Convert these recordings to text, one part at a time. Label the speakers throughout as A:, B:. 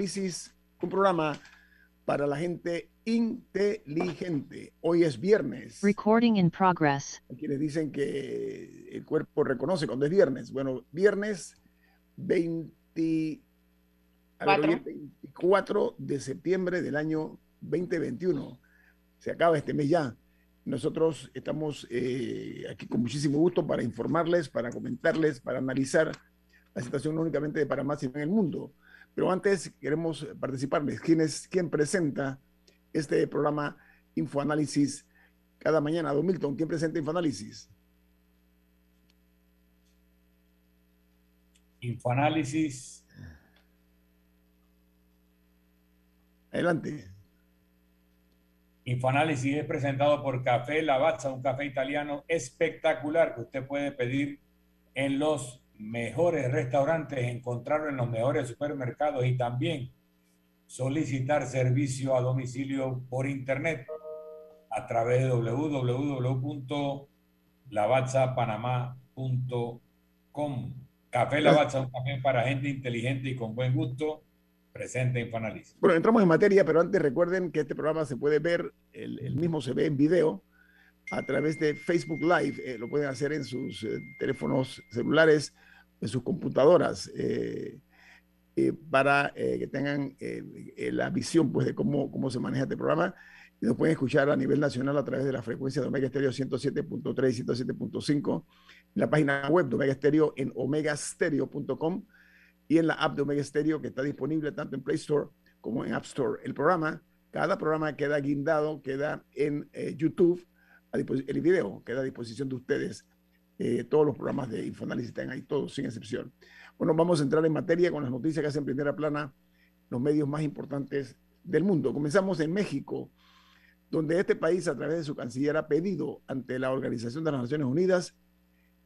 A: Infoanálisis, un programa para la gente inteligente. Hoy es viernes.
B: Recording in progress.
A: Hay quienes dicen que el cuerpo reconoce cuando es viernes. Bueno, viernes 20 a ver, hoy es 24 de septiembre del año 2021. Se acaba este mes ya. Nosotros estamos eh, aquí con muchísimo gusto para informarles, para comentarles, para analizar la situación no únicamente de Panamá, sino en el mundo. Pero antes queremos participarles. ¿Quién, es, quién presenta este programa Infoanálisis cada mañana? Don Milton, ¿quién presenta Infoanálisis?
C: Infoanálisis.
A: Adelante.
C: Infoanálisis es presentado por Café Lavazza, un café italiano espectacular que usted puede pedir en los mejores restaurantes, encontrarlo en los mejores supermercados y también solicitar servicio a domicilio por internet a través de www.lavazzapanamá.com. Café Lavazza, un café para gente inteligente y con buen gusto. Presente Infoanálisis.
A: Bueno, entramos en materia, pero antes recuerden que este programa se puede ver, el, el mismo se ve en video a través de Facebook Live. Eh, lo pueden hacer en sus eh, teléfonos celulares, en sus computadoras, eh, eh, para eh, que tengan la visión pues, de cómo, cómo se maneja este programa. Y nos pueden escuchar a nivel nacional a través de la frecuencia de Omega Stereo 107.3 y 107.5, en la página web de Omega Stereo en omegastereo.com y en la app de Omega Stereo que está disponible tanto en Play Store como en App Store. El programa, cada programa queda guindado, queda en YouTube el video queda a disposición de ustedes. Eh, todos los programas de Infoanálisis están ahí, todos, sin excepción. Bueno, vamos a entrar en materia con las noticias que hacen primera plana los medios más importantes del mundo. Comenzamos en México, donde este país, a través de su canciller, ha pedido ante la Organización de las Naciones Unidas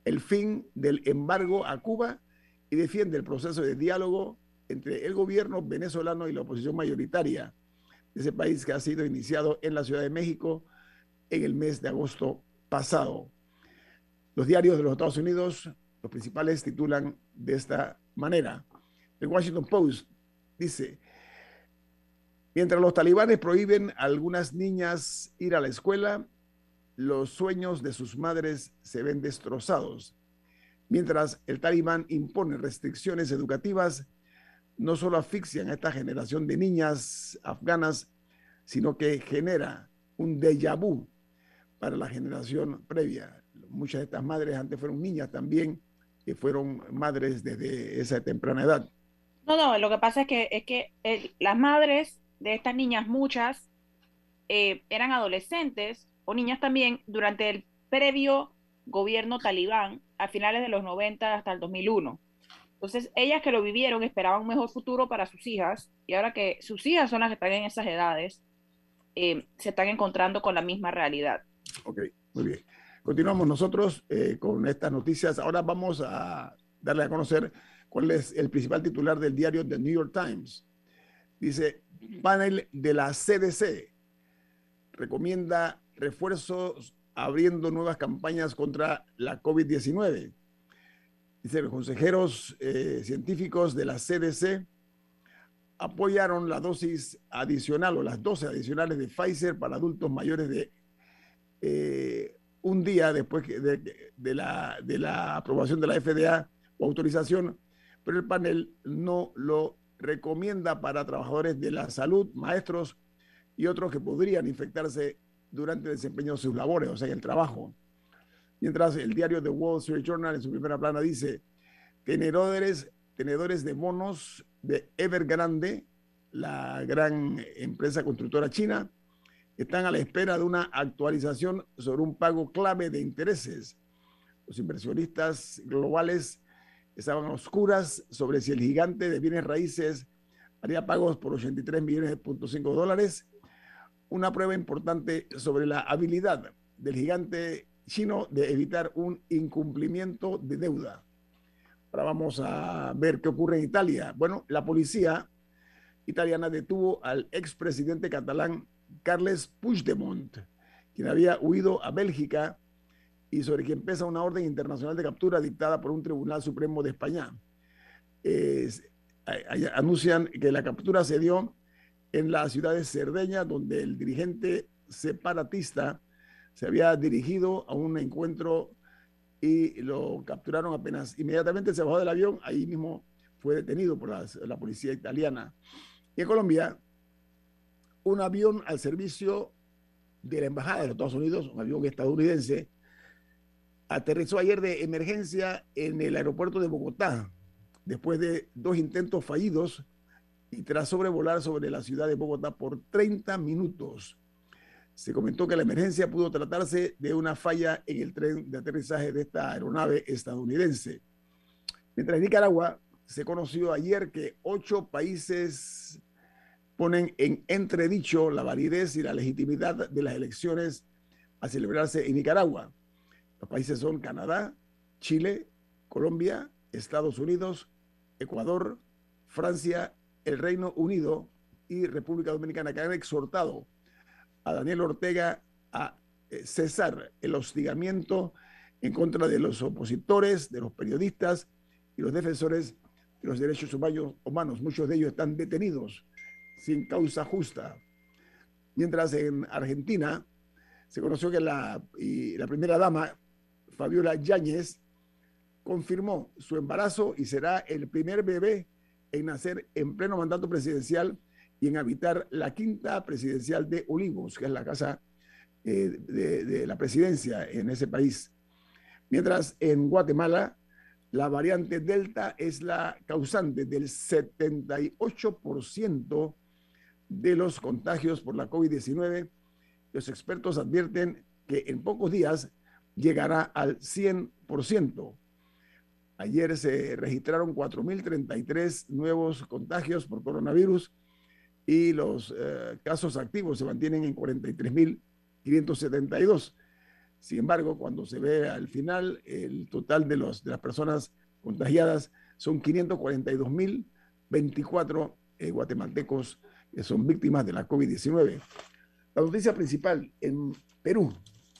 A: el fin del embargo a Cuba y defiende el proceso de diálogo entre el gobierno venezolano y la oposición mayoritaria de ese país que ha sido iniciado en la Ciudad de México en el mes de agosto pasado. Los diarios de los Estados Unidos, los principales, titulan de esta manera. El Washington Post dice, mientras los talibanes prohíben a algunas niñas ir a la escuela, los sueños de sus madres se ven destrozados. Mientras el talibán impone restricciones educativas, no solo asfixian a esta generación de niñas afganas, sino que genera un déjà vu para la generación previa. Muchas de estas madres antes fueron niñas también, que fueron madres desde esa temprana edad.
D: No, no, lo que pasa es que, es que eh, las madres de estas niñas, muchas, eh, eran adolescentes o niñas también durante el previo gobierno talibán a finales de los 90 hasta el 2001. Entonces, ellas que lo vivieron esperaban un mejor futuro para sus hijas y ahora que sus hijas son las que están en esas edades, eh, se están encontrando con la misma realidad.
A: Ok, muy bien. Continuamos nosotros eh, con estas noticias. Ahora vamos a darle a conocer cuál es el principal titular del diario The New York Times. Dice, panel de la CDC recomienda refuerzos abriendo nuevas campañas contra la COVID-19. Dice, los consejeros eh, científicos de la CDC apoyaron la dosis adicional o las dosis adicionales de Pfizer para adultos mayores de eh, un día después de, la, aprobación de la FDA o autorización, pero el panel no lo recomienda para trabajadores de la salud, maestros y otros que podrían infectarse durante el desempeño de sus labores, o sea, en el trabajo. Mientras el diario The Wall Street Journal en su primera plana dice, tenedores, tenedores de bonos de Evergrande, la gran empresa constructora china, están a la espera de una actualización sobre un pago clave de intereses. Los inversionistas globales estaban oscuras sobre si el gigante de bienes raíces haría pagos por 83 millones de dólares. Una prueba importante sobre la habilidad del gigante chino de evitar un incumplimiento de deuda. Ahora vamos a ver qué ocurre en Italia. Bueno, la policía italiana detuvo al expresidente catalán Carles Puigdemont, quien había huido a Bélgica y sobre quien pesa una orden internacional de captura dictada por un Tribunal Supremo de España. anuncian que la captura se dio en la ciudad de Cerdeña, donde el dirigente separatista se había dirigido a un encuentro y lo capturaron apenas inmediatamente se bajó del avión, ahí mismo fue detenido por la policía italiana. Y en Colombia, un avión al servicio de la Embajada de los Estados Unidos, un avión estadounidense, aterrizó ayer de emergencia en el aeropuerto de Bogotá, después de dos intentos fallidos y tras sobrevolar sobre la ciudad de Bogotá por 30 minutos. Se comentó que la emergencia pudo tratarse de una falla en el tren de aterrizaje de esta aeronave estadounidense. Mientras en Nicaragua se conoció ayer que ocho países ponen en entredicho la validez y la legitimidad de las elecciones a celebrarse en Nicaragua. Los países son Canadá, Chile, Colombia, Estados Unidos, Ecuador, Francia, el Reino Unido y República Dominicana, que han exhortado a Daniel Ortega a eh, cesar el hostigamiento en contra de los opositores, de los periodistas y los defensores de los derechos humanos. Muchos de ellos están detenidos sin causa justa. Mientras en Argentina se conoció que la, la primera dama, Fabiola Yáñez, confirmó su embarazo y será el primer bebé en nacer en pleno mandato presidencial y en habitar la quinta presidencial de Olivos, que es la casa eh, de, de, la presidencia en ese país. Mientras en Guatemala, la variante Delta es la causante del 78% de los contagios por la COVID-19. Los expertos advierten que en pocos días llegará al 100%. Ayer se registraron 4.033 nuevos contagios por coronavirus y los eh, casos activos se mantienen en 43.572. Sin embargo, cuando se ve al final, el total de, los, de las personas contagiadas son 542.024 eh, guatemaltecos que son víctimas de la COVID-19. La noticia principal en Perú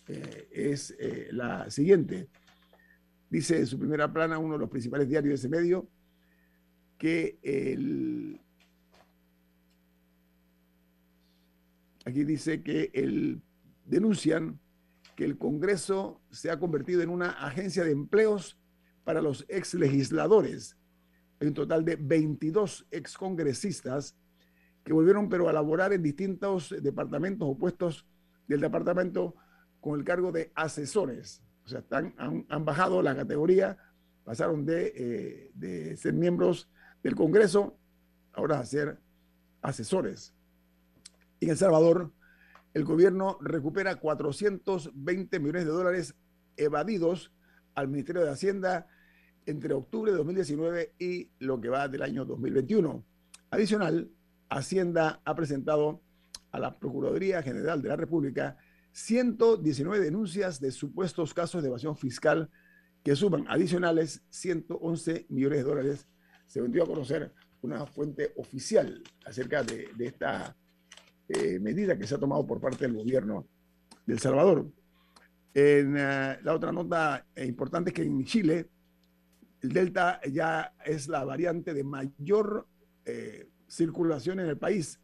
A: eh, es eh, la siguiente. Dice en su primera plana uno de los principales diarios de ese medio que el, aquí dice que el, denuncian que el Congreso se ha convertido en una agencia de empleos para los ex legisladores. Hay un total de 22 excongresistas que volvieron pero a laborar en distintos departamentos o puestos del departamento con el cargo de asesores. O sea, están, han, bajado la categoría, pasaron de, eh, de ser miembros del Congreso ahora a ser asesores. En El Salvador, el gobierno recupera 420 millones de dólares evadidos al Ministerio de Hacienda entre octubre de 2019 y lo que va del año 2021. Adicional, Hacienda ha presentado a la Procuraduría General de la República 119 denuncias de supuestos casos de evasión fiscal que suman adicionales 111 millones de dólares. Se vendió a conocer una fuente oficial acerca de, esta eh, medida que se ha tomado por parte del gobierno de El Salvador. Eh, la otra nota importante es que en Chile el Delta ya es la variante de mayor eh, circulación en el país.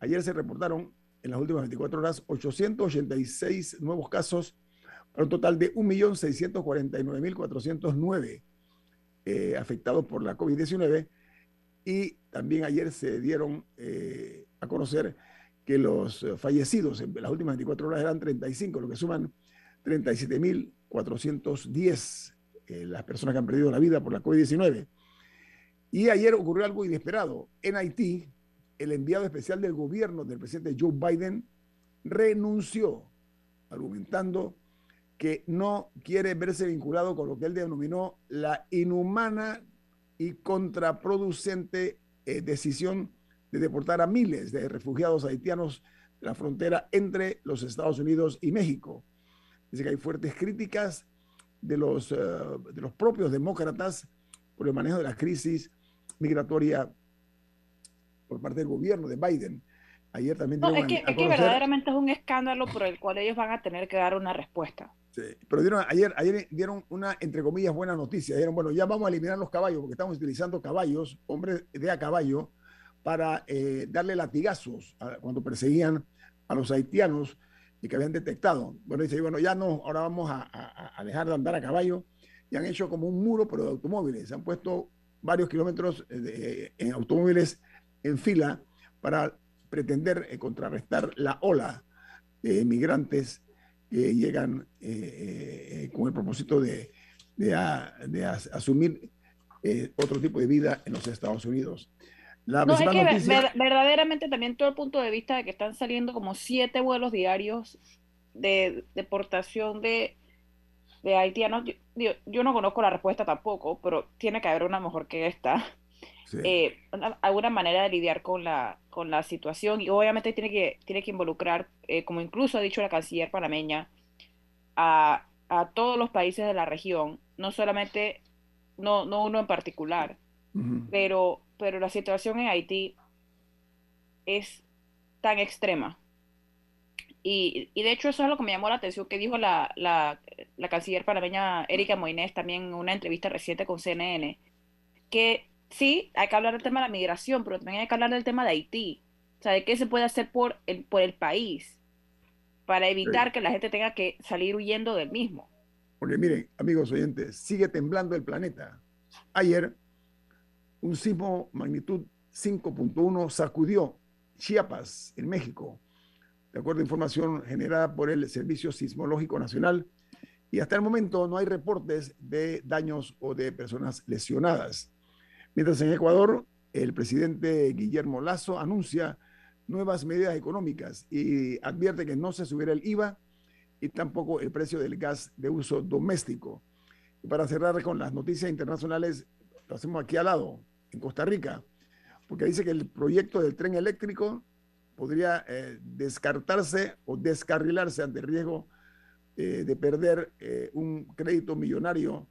A: Ayer se reportaron en las últimas 24 horas 886 nuevos casos para un total de 1.649.409 eh, afectados por la COVID-19. Y también ayer se dieron eh, a conocer que los fallecidos en las últimas 24 horas eran 35, lo que suman 37.410 eh, las personas que han perdido la vida por la COVID-19. Y ayer ocurrió algo inesperado. En Haití, el enviado especial del gobierno del presidente Joe Biden renunció, argumentando que no quiere verse vinculado con lo que él denominó la inhumana y contraproducente eh, decisión de deportar a miles de refugiados haitianos de la frontera entre los Estados Unidos y México. Dice que hay fuertes críticas de los, eh, de los propios demócratas por el manejo de la crisis migratoria por parte del gobierno de Biden. Ayer también...
D: No, es, que, es que, verdaderamente es un escándalo por el cual ellos van a tener que dar una respuesta.
A: Sí, pero dieron, ayer, ayer dieron una, entre comillas, buena noticia. Dijeron, bueno, ya vamos a eliminar los caballos porque estamos utilizando caballos, hombres de a caballo, para eh, darle latigazos cuando perseguían a los haitianos y que habían detectado. Bueno, dice, bueno, ya no, ahora vamos a, dejar de andar a caballo. Y han hecho como un muro, pero de automóviles. Han puesto varios kilómetros de, en automóviles en fila para pretender eh, contrarrestar la ola de migrantes que llegan eh, con el propósito de, de, asumir otro tipo de vida en los Estados Unidos.
D: No, es que verdaderamente también todo el punto de vista de que están saliendo como siete vuelos diarios de deportación de, de haitianos. Yo, yo, no conozco la respuesta tampoco, pero tiene que haber una mejor que esta. Eh, alguna manera de lidiar con la, con la situación y obviamente tiene que, tiene que involucrar, eh, como incluso ha dicho la canciller panameña, a, a todos los países de la región, no solamente, no, no uno en particular, pero pero la situación en Haití es tan extrema. Y, de hecho eso es lo que me llamó la atención que dijo la, la, canciller panameña Erika Moines también en una entrevista reciente con CNN, que sí, hay que hablar del tema de la migración, pero también hay que hablar del tema de Haití. O sea, de qué se puede hacer por el, por el país para evitar que la gente tenga que salir huyendo del mismo.
A: Porque miren, amigos oyentes, sigue temblando el planeta. Ayer un sismo magnitud 5.1 sacudió Chiapas, en México, de acuerdo a información generada por el Servicio Sismológico Nacional. Y hasta el momento no hay reportes de daños o de personas lesionadas. Mientras en Ecuador, el presidente Guillermo Lazo anuncia nuevas medidas económicas y advierte que no se subirá el IVA y tampoco el precio del gas de uso doméstico. Y para cerrar con las noticias internacionales, lo hacemos aquí al lado en Costa Rica, porque dice que el proyecto del tren eléctrico podría eh, descartarse o descarrilarse ante el riesgo eh, de perder eh, un crédito millonario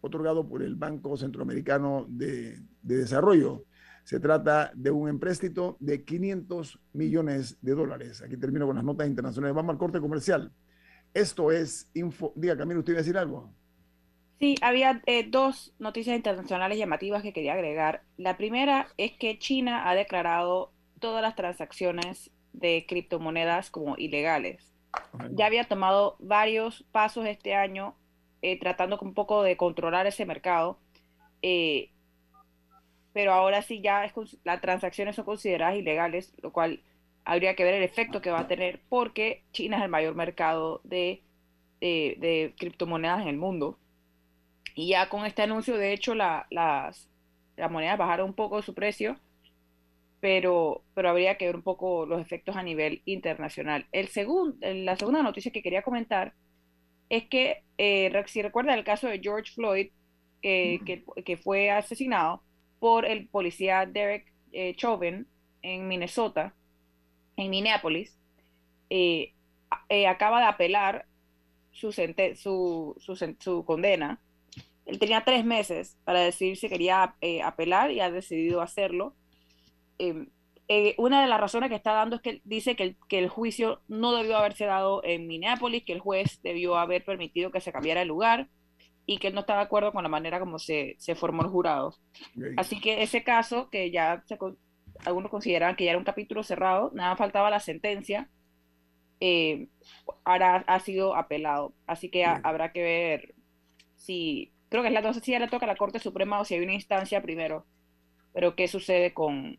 A: otorgado por el Banco Centroamericano de, de, Desarrollo. Se trata de un empréstito de 500 millones de dólares. Aquí termino con las notas internacionales. Vamos al corte comercial. Esto es Info. Diga, Camilo, ¿usted iba a decir algo?
D: Sí, había dos noticias internacionales llamativas que quería agregar. La primera es que China ha declarado todas las transacciones de criptomonedas como ilegales. Ya había tomado varios pasos este año eh, tratando un poco de controlar ese mercado, eh, pero ahora sí ya las transacciones son consideradas ilegales, lo cual habría que ver el efecto que va a tener porque China es el mayor mercado de, de criptomonedas en el mundo. Y ya con este anuncio, de hecho, las, las monedas bajaron un poco su precio, pero, pero habría que ver un poco los efectos a nivel internacional. El la segunda noticia que quería comentar es que, eh, si recuerda el caso de George Floyd, que, que, fue asesinado por el policía Derek eh, Chauvin en Minnesota, en Minneapolis, eh, eh, acaba de apelar su, su, su, su condena él tenía tres meses para decidir si quería eh, apelar y ha decidido hacerlo. Em, eh, una de las razones que está dando es que dice que el, que el, juicio no debió haberse dado en Minneapolis, que el juez debió haber permitido que se cambiara el lugar y que él no estaba de acuerdo con la manera como se, se formó el jurado. Así que ese caso, que ya algunos consideraban que ya era un capítulo cerrado, nada faltaba la sentencia, eh, ahora ha sido apelado. Así que habrá que ver si creo que es la, no sé si ya le toca a la Corte Suprema o si hay una instancia primero, pero ¿qué sucede con,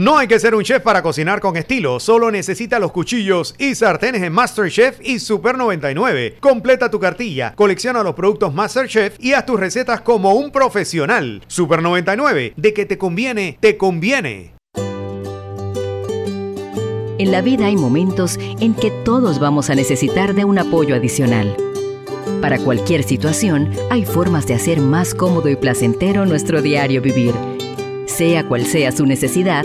E: No hay que ser un chef para cocinar con estilo, solo necesita los cuchillos y sartenes en MasterChef y Super 99. Completa tu cartilla, colecciona los productos MasterChef y haz tus recetas como un profesional. Super 99, de que te conviene, te conviene.
F: En la vida hay momentos en que todos vamos a necesitar de un apoyo adicional. Para cualquier situación, hay formas de hacer más cómodo y placentero nuestro diario vivir. Sea cual sea su necesidad,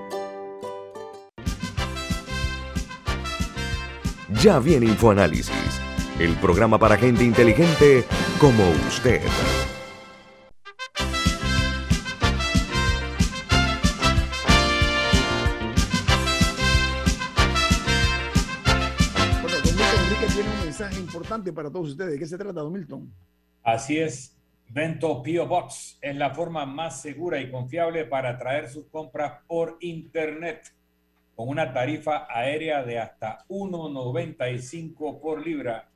G: Ya viene InfoAnálisis, el programa para gente inteligente como usted.
A: Bueno, don Milton Enrique tiene un mensaje importante para todos ustedes. ¿De qué se trata, don Milton?
C: Así es, Bento Pio Box es la forma más segura y confiable para traer sus compras por Internet con una tarifa aérea de hasta 1.95 por libra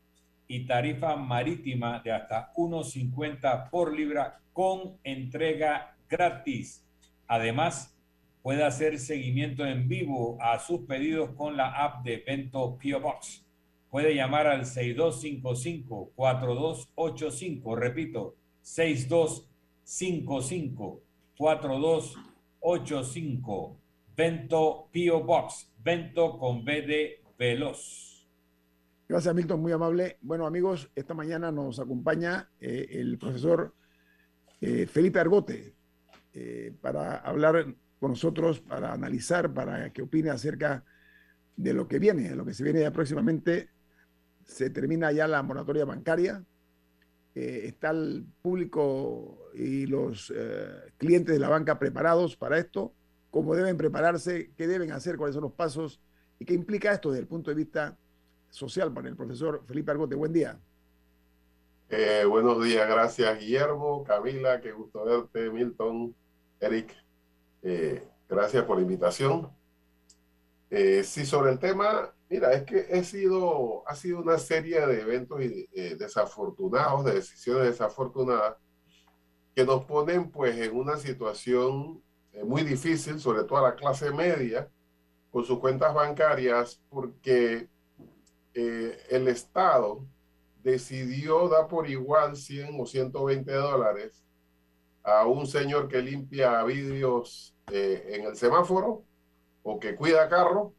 C: y tarifa marítima de hasta 1.50 por libra con entrega gratis. Además, puede hacer seguimiento en vivo a sus pedidos con la app de Bento Pio Box. Puede llamar al 6255-4285. Repito, 6255-4285. Vento Pio Box. Vento con B de Veloz.
A: Gracias, Milton, muy amable. Bueno, amigos, esta mañana nos acompaña eh, el profesor eh, Felipe Argote eh, para hablar con nosotros, para analizar, para que opine acerca de lo que viene, de lo que se viene ya próximamente. Se termina ya la moratoria bancaria. está el público y los clientes de la banca preparados para esto cómo deben prepararse, qué deben hacer, cuáles son los pasos y qué implica esto desde el punto de vista social para el profesor Felipe Argote. Buen día.
H: Eh, buenos días, gracias Guillermo, Camila, qué gusto verte, Milton, Eric, eh, gracias por la invitación. Eh, sí, sobre el tema, mira, es que he sido, ha sido una serie de eventos desafortunados, de decisiones desafortunadas, que nos ponen pues en una situación muy difícil, sobre todo a la clase media, con sus cuentas bancarias, porque eh, el Estado decidió dar por igual 100 o 120 dólares a un señor que limpia vidrios eh, en el semáforo o que cuida carro,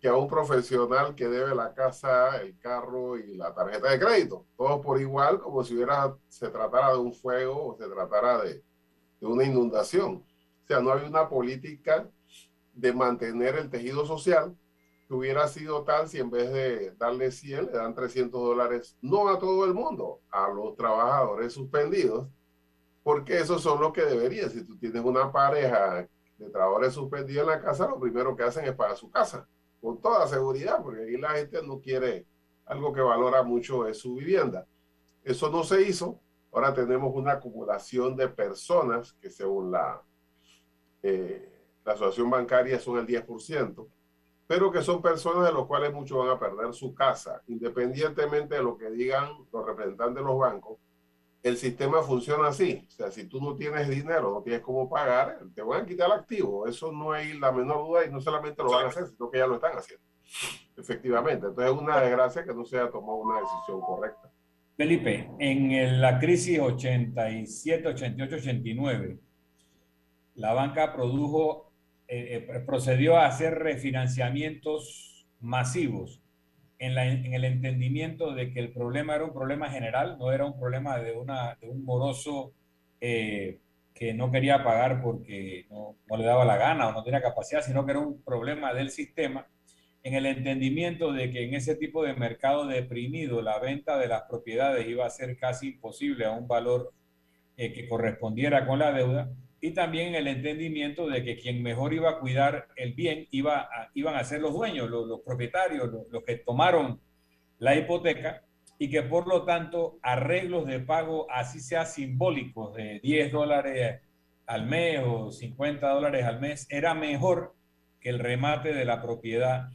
H: que a un profesional que debe la casa, el carro y la tarjeta de crédito. Todo por igual, como si hubiera, se tratara de un fuego o se tratara de, de una inundación. O sea, no había una política de mantener el tejido social que hubiera sido tal si en vez de darle 100 le dan 300 dólares, no a todo el mundo, a los trabajadores suspendidos, porque esos son los que deberían. Si tú tienes una pareja de trabajadores suspendidos en la casa, lo primero que hacen es para su casa, con toda seguridad, porque ahí la gente no quiere algo que valora mucho es su vivienda. Eso no se hizo. Ahora tenemos una acumulación de personas que según la eh, la asociación bancaria son el 10%, pero que son personas de los cuales muchos van a perder su casa, independientemente de lo que digan los representantes de los bancos. El sistema funciona así. O sea, si tú no tienes dinero, no tienes cómo pagar, te van a quitar el activo. Eso no hay la menor duda y no solamente lo van a hacer, sino que ya lo están haciendo. Efectivamente. Entonces es una desgracia que no se haya tomado una decisión correcta.
C: Felipe, en la crisis 87, 88, 89, la banca eh, eh, procedió a hacer refinanciamientos masivos en, el entendimiento de que el problema era un problema general, no era un problema de, un moroso eh, que no quería pagar porque no, le daba la gana o no tenía capacidad, sino que era un problema del sistema, en el entendimiento de que en ese tipo de mercado deprimido la venta de las propiedades iba a ser casi imposible a un valor que correspondiera con la deuda y también el entendimiento de que quien mejor iba a cuidar el bien iba a, iban a ser los dueños, los, propietarios, los, que tomaron la hipoteca y que por lo tanto arreglos de pago, así sea simbólicos, de 10 dólares al mes o 50 dólares al mes, era mejor que el remate de la propiedad.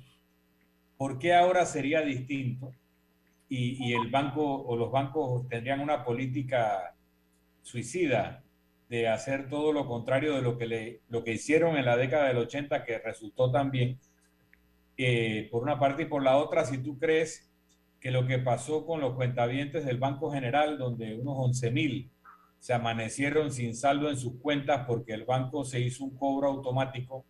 C: ¿Por qué ahora sería distinto? Y, y el banco o los bancos tendrían una política suicida de hacer todo lo contrario de lo que, lo que hicieron en la década del 80, que resultó también, eh, por una parte y por la otra, si tú crees que lo que pasó con los cuentavientes del Banco General, donde unos 11 mil se amanecieron sin saldo en sus cuentas porque el banco se hizo un cobro automático,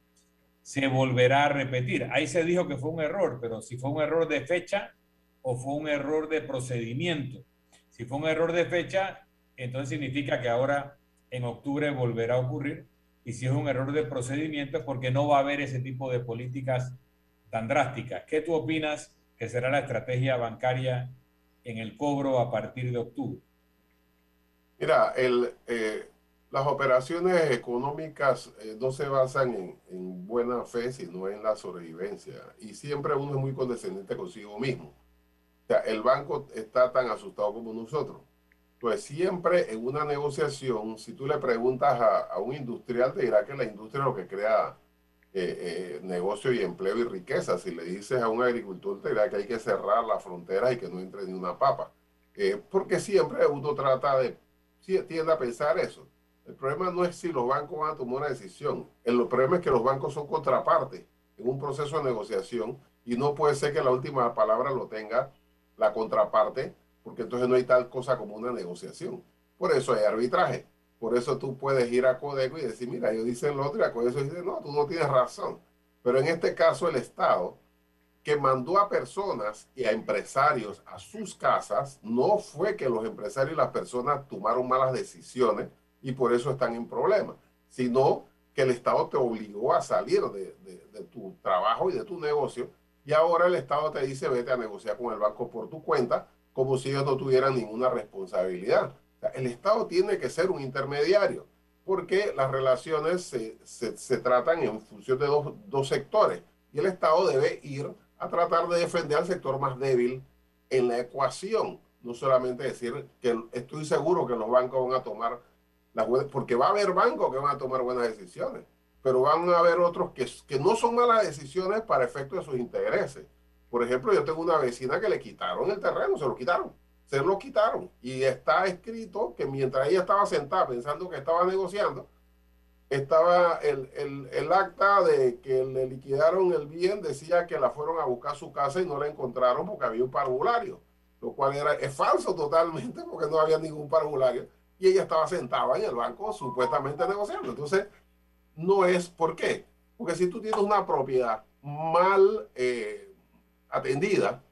C: se volverá a repetir. Ahí se dijo que fue un error, pero si fue un error de fecha o fue un error de procedimiento. Si fue un error de fecha, entonces significa que ahora en octubre volverá a ocurrir. Y si es un error de procedimiento es porque no va a haber ese tipo de políticas tan drásticas. ¿Qué tú opinas que será la estrategia bancaria en el cobro a partir de octubre?
H: Mira, el, eh, las operaciones económicas eh, no se basan en, en, buena fe, sino en la sobrevivencia. Y siempre uno es muy condescendiente consigo mismo. O sea, el banco está tan asustado como nosotros. Pues siempre en una negociación, si tú le preguntas a, un industrial, te dirá que la industria es lo que crea eh, eh, negocio y empleo y riqueza. Si le dices a un agricultor, te dirá que hay que cerrar las fronteras y que no entre ni una papa. Eh, porque siempre uno trata de, tiende a pensar eso. El problema no es si los bancos van a tomar una decisión. El problema es que los bancos son contrapartes en un proceso de negociación y no puede ser que la última palabra lo tenga la contraparte porque entonces no hay tal cosa como una negociación. Por eso hay arbitraje. Por eso tú puedes ir a Codeco y decir, mira, ellos dicen lo otro y a Codeco dice, no, tú no tienes razón. Pero en este caso el Estado, que mandó a personas y a empresarios a sus casas, no fue que los empresarios y las personas tomaron malas decisiones y por eso están en problemas, sino que el Estado te obligó a salir de, de tu trabajo y de tu negocio y ahora el Estado te dice, vete a negociar con el banco por tu cuenta como si ellos no tuvieran ninguna responsabilidad. el Estado tiene que ser un intermediario, porque las relaciones se, se, tratan en función de dos, dos sectores, y el Estado debe ir a tratar de defender al sector más débil en la ecuación, no solamente decir que estoy seguro que los bancos van a tomar las buenas, porque va a haber bancos que van a tomar buenas decisiones, pero van a haber otros que, que no son malas decisiones para efecto de sus intereses. Por ejemplo, yo tengo una vecina que le quitaron el terreno, se lo quitaron, se lo quitaron. Y está escrito que mientras ella estaba sentada pensando que estaba negociando, estaba el, el, el, acta de que le liquidaron el bien, decía que la fueron a buscar su casa y no la encontraron porque había un parvulario, lo cual era, es falso totalmente porque no había ningún parvulario y ella estaba sentada en el banco supuestamente negociando. Entonces, no es, ¿por qué? Porque si tú tienes una propiedad mal... Eh, atendida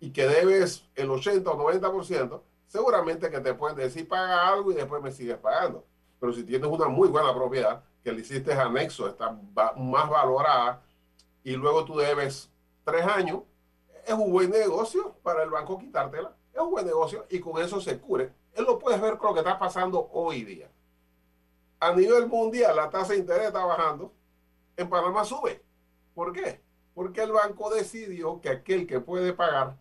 H: y que debes el 80 o 90%, seguramente que te pueden decir paga algo y después me sigues pagando. Pero si tienes una muy buena propiedad que le hiciste anexo, está más valorada y luego tú debes tres años, es un buen negocio para el banco quitártela. Es un buen negocio y con eso se cure. Él lo puedes ver con lo que está pasando hoy día. A nivel mundial, la tasa de interés está bajando. En Panamá sube. ¿Por qué? Porque el banco decidió que aquel que puede pagar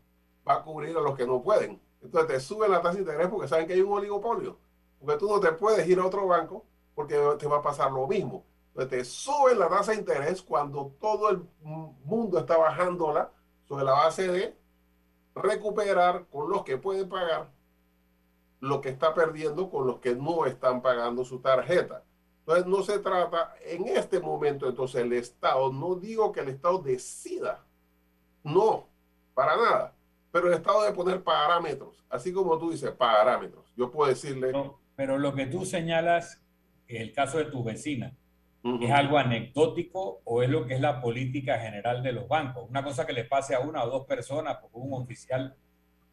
H: va a cubrir a los que no pueden. Entonces te suben la tasa de interés porque saben que hay un oligopolio. Porque tú no te puedes ir a otro banco porque te va a pasar lo mismo. Entonces te suben la tasa de interés cuando todo el mundo está bajándola sobre la base de recuperar con los que pueden pagar lo que está perdiendo con los que no están pagando su tarjeta. Entonces no se trata en este momento, entonces el Estado, no digo que el Estado decida, no, para nada, pero el Estado debe poner parámetros, así como tú dices, parámetros. Yo puedo decirle...
C: pero lo que tú señalas, es el caso de tu vecina, ¿es algo anecdótico o es lo que es la política general de los bancos? Una cosa que le pase a una o dos personas, porque un oficial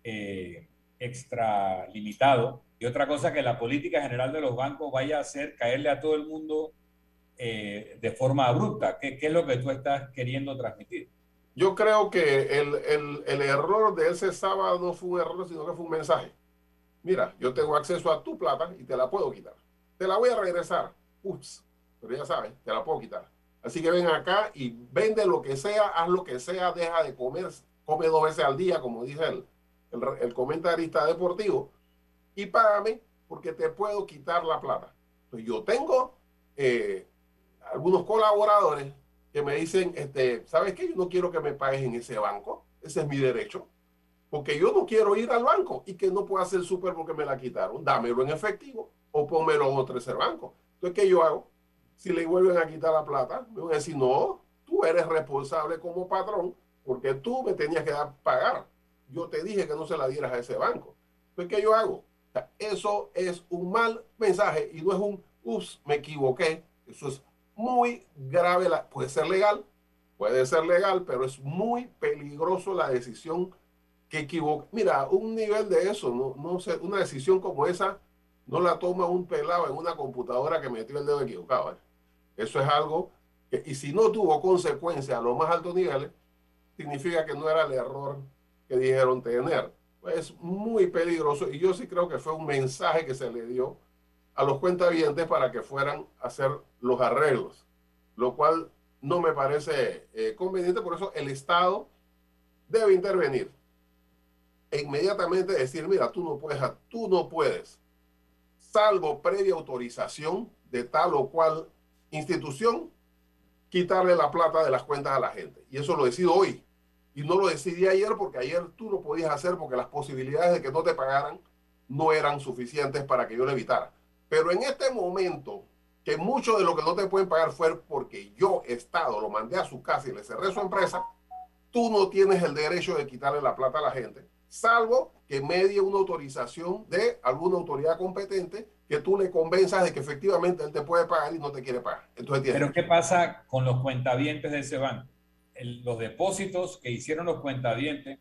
C: eh, extralimitado, y otra cosa que la política general de los bancos vaya a hacer caerle a todo el mundo eh, de forma abrupta. ¿Qué, ¿Qué, es lo que tú estás queriendo transmitir?
H: Yo creo que el, el, el, error de ese sábado no fue un error, sino que fue un mensaje. Mira, yo tengo acceso a tu plata y te la puedo quitar. Te la voy a regresar, ups, pero ya sabes, te la puedo quitar. Así que ven acá y vende lo que sea, haz lo que sea, deja de comer, come dos veces al día, como dice el, el, comentarista deportivo, y págame porque te puedo quitar la plata. Entonces yo tengo eh, algunos colaboradores que me dicen, este, ¿sabes qué? Yo no quiero que me pagues en ese banco, ese es mi derecho, porque yo no quiero ir al banco y que no pueda hacer súper porque me la quitaron. Dámelo en efectivo o pónmelo en otro tercer banco. Entonces, ¿qué yo hago? Si le vuelven a quitar la plata, me van a decir, no, tú eres responsable como patrón porque tú me tenías que dar pagar. Yo te dije que no se la dieras a ese banco. Entonces, ¿qué yo hago? Eso es un mal mensaje y no es un, ups, me equivoqué. Eso es muy grave, puede ser legal, puede ser legal, pero es muy peligroso la decisión que equivoca. Mira, un nivel de eso, no, no sé, una decisión como esa no la toma un pelado en una computadora que metió el dedo equivocado. ¿eh? Eso es algo que, y si no tuvo consecuencias a los más altos niveles, significa que no era el error que dijeron tener. Es muy peligroso y yo sí creo que fue un mensaje que se le dio a los cuentavientes para que fueran a hacer los arreglos, lo cual no me parece eh, conveniente, por eso el Estado debe intervenir e inmediatamente decir, mira, tú no puedes, tú no puedes, salvo previa autorización de tal o cual institución, quitarle la plata de las cuentas a la gente. Y eso lo decido hoy. Y no lo decidí ayer porque ayer tú lo podías hacer porque las posibilidades de que no te pagaran no eran suficientes para que yo lo evitara. Pero en este momento, que mucho de lo que no te pueden pagar fue porque yo, Estado, lo mandé a su casa y le cerré su empresa, tú no tienes el derecho de quitarle la plata a la gente, salvo que medie una autorización de alguna autoridad competente que tú le convenzas de que efectivamente él te puede pagar y no te quiere pagar. Entonces,
C: Pero ¿qué pasa con los cuentavientes de ese banco? Los depósitos que hicieron los cuentavientes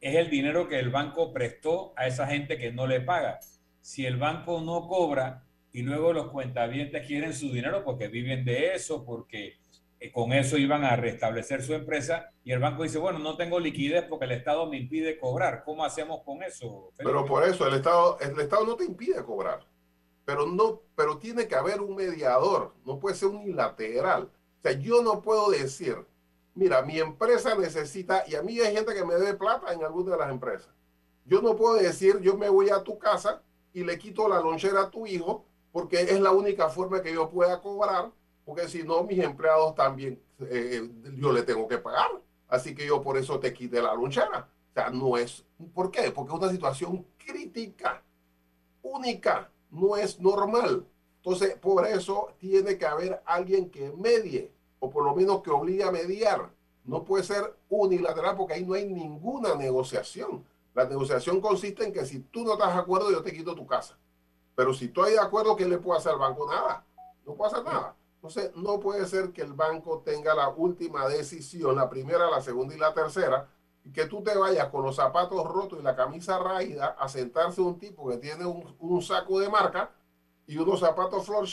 C: es el dinero que el banco prestó a esa gente que no le paga. Si el banco no cobra, y luego los cuentavientes quieren su dinero porque viven de eso, porque eh, con eso iban a restablecer su empresa y el banco dice, bueno, no tengo liquidez porque el Estado me impide cobrar. ¿Cómo hacemos con eso?
H: Pero por eso el Estado, el Estado no te impide cobrar, pero no, pero tiene que haber un mediador, no puede ser unilateral. O sea, yo no puedo decir, mira, mi empresa necesita, y a mí hay gente que me debe plata en alguna de las empresas. Yo no puedo decir, yo me voy a tu casa y le quito la lonchera a tu hijo porque es la única forma que yo pueda cobrar, porque si no, mis empleados también, eh, yo le tengo que pagar. Así que yo por eso te quité la lonchera. O sea, no es, ¿por qué? Porque es una situación crítica, única, no es normal. Entonces, por eso tiene que haber alguien que medie, o por lo menos que obligue a mediar. No puede ser unilateral porque ahí no hay ninguna negociación. La negociación consiste en que si tú no estás de acuerdo, yo te quito tu casa. Pero si estoy de acuerdo, ¿qué le puede hacer al banco? Nada. No puede hacer nada. Entonces, no puede ser que el banco tenga la última decisión, la primera, la segunda y la tercera, y que tú te vayas con los zapatos rotos y la camisa raída a sentarse un tipo que tiene un, saco de marca y unos zapatos floor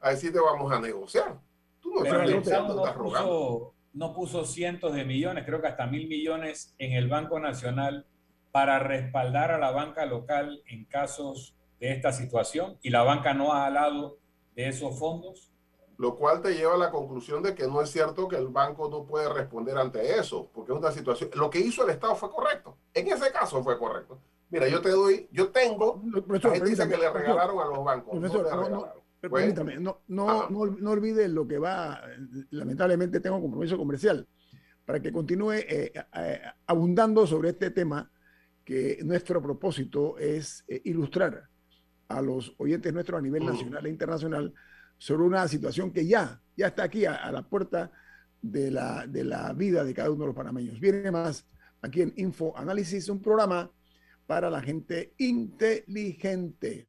H: a decirte vamos a negociar. Tú no
C: no estás puso, No puso cientos de millones, creo que hasta mil millones en el Banco Nacional para respaldar a la banca local en casos de esta situación y la banca no ha alado de esos fondos?
H: Lo cual te lleva a la conclusión de que no es cierto que el banco no puede responder ante eso, porque es una situación. Lo que hizo el Estado fue correcto. En ese caso fue correcto. Mira, yo te doy, yo tengo, la gente dice que le regalaron a los bancos. no,
A: permítame, no, no, no, olvides lo que va, lamentablemente tengo compromiso comercial, para que continúe eh, eh, abundando sobre este tema, que nuestro propósito es eh, ilustrar a los oyentes nuestros a nivel nacional e internacional sobre una situación que ya, ya está aquí a, la puerta de la, de la vida de cada uno de los panameños. Viene más aquí en Info Análisis, un programa para la gente inteligente.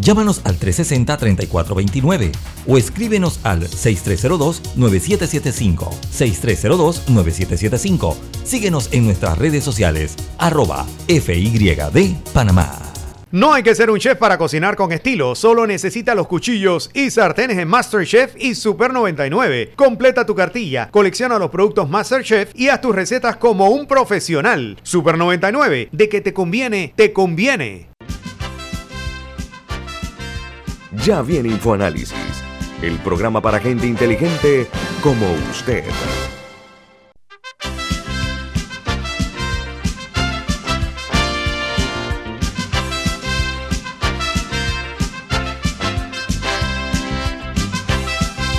I: Llámanos al 360-3429 o escríbenos al 6302-9775. 6302-9775. Síguenos en nuestras redes sociales, arroba FYD Panamá.
E: No hay que ser un chef para cocinar con estilo, solo necesita los cuchillos y sartenes en MasterChef y Super 99. Completa tu cartilla, colecciona los productos MasterChef y haz tus recetas como un profesional. Super 99, de que te conviene, te conviene.
G: Ya viene InfoAnálisis, el programa para gente inteligente como usted.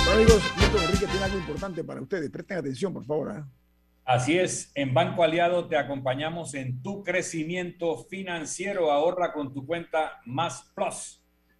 A: Bueno, amigos, Milton Enrique tiene algo importante para ustedes. Presten atención, por favor. ¿ah?
C: Así es, en Banco Aliado te acompañamos en tu crecimiento financiero. Ahorra con tu cuenta Más Plus,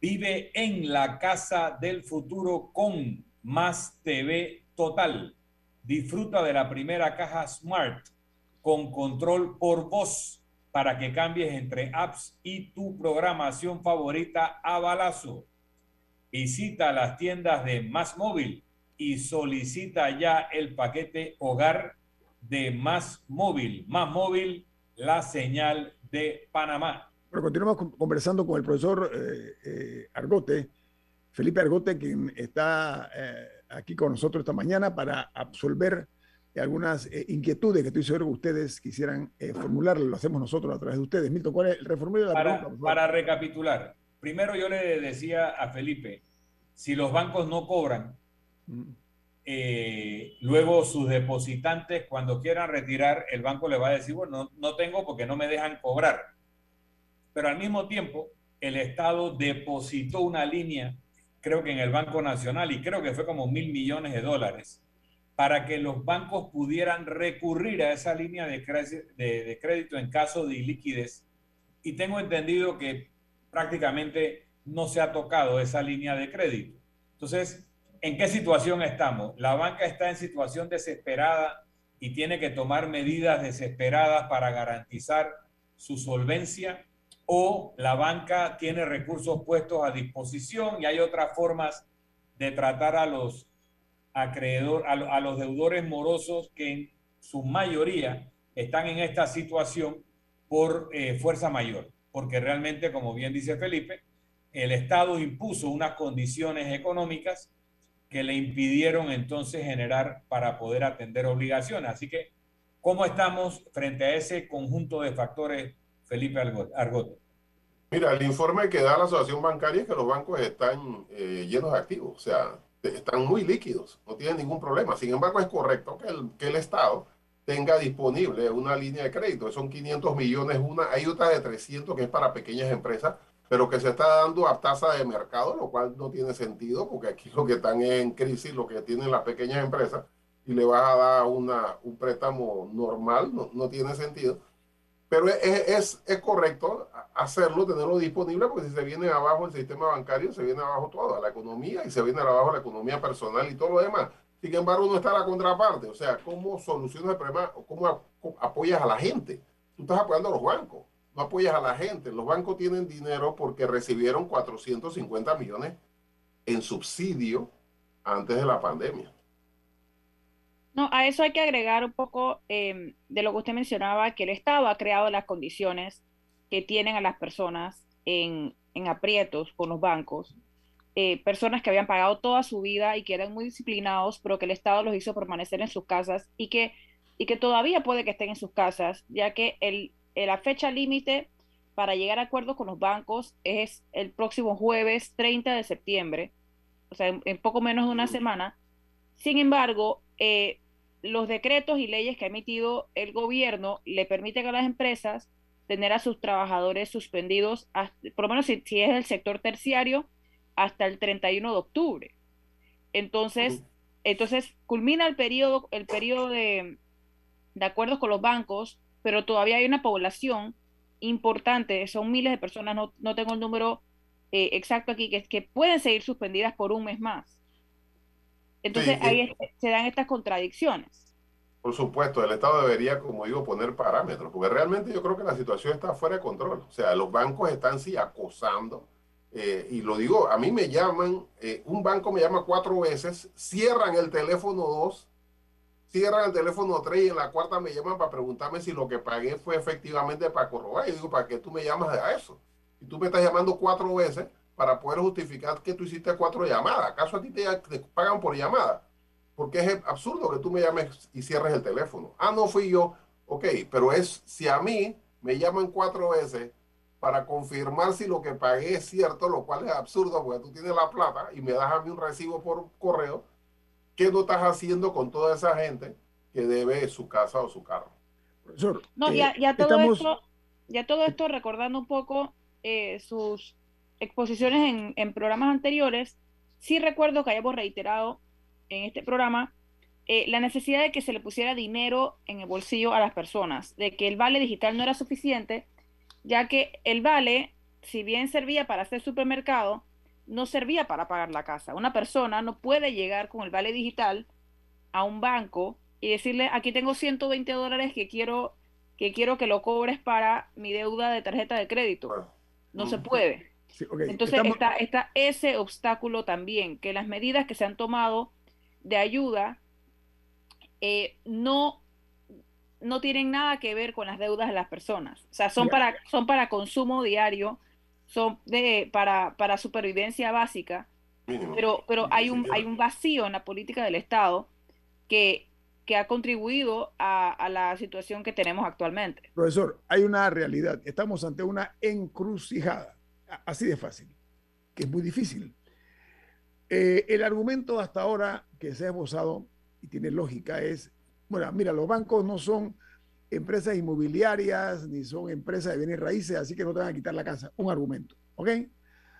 C: vive en la casa del futuro con Más TV Total. Disfruta de la primera caja Smart con control por voz para que cambies entre apps y tu programación favorita a balazo. Visita las tiendas de Más Móvil y solicita ya el paquete hogar de Más Móvil. Más Móvil, la señal de Panamá.
A: Bueno, continuamos con- conversando con el profesor eh, eh, Argote, Felipe Argote, quien está eh, aquí con nosotros esta mañana para absolver algunas inquietudes que estoy seguro que ustedes quisieran formular. Lo hacemos nosotros a través de ustedes. Milton, ¿cuál es el reformulario de la
C: Para,
A: pregunta?
C: para recapitular, primero yo le decía a Felipe, si los bancos no cobran,
A: Mm.
C: luego sus depositantes cuando quieran retirar, el banco le va a decir, bueno, no, no tengo porque no me dejan cobrar. Pero al mismo tiempo, el Estado depositó una línea, creo que en el Banco Nacional, y creo que fue como mil millones de dólares, para que los bancos pudieran recurrir a esa línea de crédito, en caso de iliquidez. Y tengo entendido que prácticamente no se ha tocado esa línea de crédito. Entonces, ¿en qué situación estamos? La banca está en situación desesperada y tiene que tomar medidas desesperadas para garantizar su solvencia o la banca tiene recursos puestos a disposición y hay otras formas de tratar a los acreedor, a, lo- a los deudores morosos que en su mayoría están en esta situación por eh, fuerza mayor, porque realmente, como bien dice Felipe, el Estado impuso unas condiciones económicas que le impidieron entonces generar para poder atender obligaciones. Así que, ¿cómo estamos frente a ese conjunto de factores, Felipe Argo- Argote?
H: Mira, el informe que da la Asociación Bancaria es que los bancos están eh, llenos de activos, o sea, están muy líquidos, no tienen ningún problema. Sin embargo, es correcto que el, que el Estado tenga disponible una línea de crédito, son 500 millones, una, hay otra de 300 que es para pequeñas empresas, pero que se está dando a tasa de mercado, lo cual no tiene sentido, porque aquí lo que están en crisis, lo que tienen las pequeñas empresas, y le vas a dar una, un préstamo normal, no, no tiene sentido. Pero es, es, es correcto hacerlo, tenerlo disponible, porque si se viene abajo el sistema bancario, se viene abajo toda la economía y se viene abajo la economía personal y todo lo demás. Sin embargo, no está la contraparte. O sea, ¿cómo solucionas el problema? ¿Cómo ap- apoyas a la gente? Tú estás apoyando a los bancos, no apoyas a la gente. Los bancos tienen dinero porque recibieron 450 millones en subsidio antes de la pandemia.
D: No, a eso hay que agregar un poco eh, de lo que usted mencionaba, que el Estado ha creado las condiciones que tienen a las personas en, en aprietos con los bancos, eh, personas que habían pagado toda su vida y que eran muy disciplinados, pero que el Estado los hizo permanecer en sus casas y que y que todavía puede que estén en sus casas, ya que el, la fecha límite para llegar a acuerdos con los bancos es el próximo jueves 30 de septiembre, o sea, en, poco menos de una semana. Sin embargo, eh, los decretos y leyes que ha emitido el gobierno le permiten a las empresas tener a sus trabajadores suspendidos, por lo menos si, es el sector terciario, hasta el 31 de octubre. Entonces, entonces culmina el periodo, el periodo de, de acuerdos con los bancos, pero todavía hay una población importante, son miles de personas, no, no tengo el número eh, exacto aquí, que, que pueden seguir suspendidas por un mes más. Entonces ahí se dan estas contradicciones.
H: Por supuesto, el Estado debería, como digo, poner parámetros, porque realmente yo creo que la situación está fuera de control. O sea, los bancos están sí acosando, eh, y lo digo, a mí me llaman, eh, un banco me llama cuatro veces, cierran el teléfono dos, cierran el teléfono tres y en la cuarta me llaman para preguntarme si lo que pagué fue efectivamente para corroborar. Y digo, ¿para qué tú me llamas a eso? Y tú me estás llamando cuatro veces para poder justificar que tú hiciste cuatro llamadas. ¿Acaso a ti te, pagan por llamada? Porque es absurdo que tú me llames y cierres el teléfono. Ah, no fui yo. Ok, pero es si a mí me llaman cuatro veces para confirmar si lo que pagué es cierto, lo cual es absurdo porque tú tienes la plata y me das a mí un recibo por correo, ¿qué no estás haciendo con toda esa gente que debe su casa o su carro?
D: Profesor, no, ya, eh, todo esto, ya todo esto recordando un poco eh, sus exposiciones en, programas anteriores, sí recuerdo que hayamos reiterado en este programa eh, la necesidad de que se le pusiera dinero en el bolsillo a las personas, de que el vale digital no era suficiente, ya que el vale, si bien servía para hacer supermercado, no servía para pagar la casa. Una persona no puede llegar con el vale digital a un banco y decirle, aquí tengo 120 dólares que quiero que quiero que lo cobres para mi deuda de tarjeta de crédito. No se puede. Entonces está, ese obstáculo también, que las medidas que se han tomado de ayuda eh, no, no tienen nada que ver con las deudas de las personas. O sea, son, para, son para consumo diario, son de, para, para supervivencia básica, pero, pero hay, un, hay un vacío en la política del Estado que, que ha contribuido a, a, la situación que tenemos actualmente.
A: Profesor, hay una realidad. Estamos ante una encrucijada. Así de fácil, que es muy difícil. Eh, el argumento hasta ahora que se ha esbozado y tiene lógica es, bueno, mira, los bancos no son empresas inmobiliarias ni son empresas de bienes raíces, así que no te van a quitar la casa. Un argumento, ¿ok?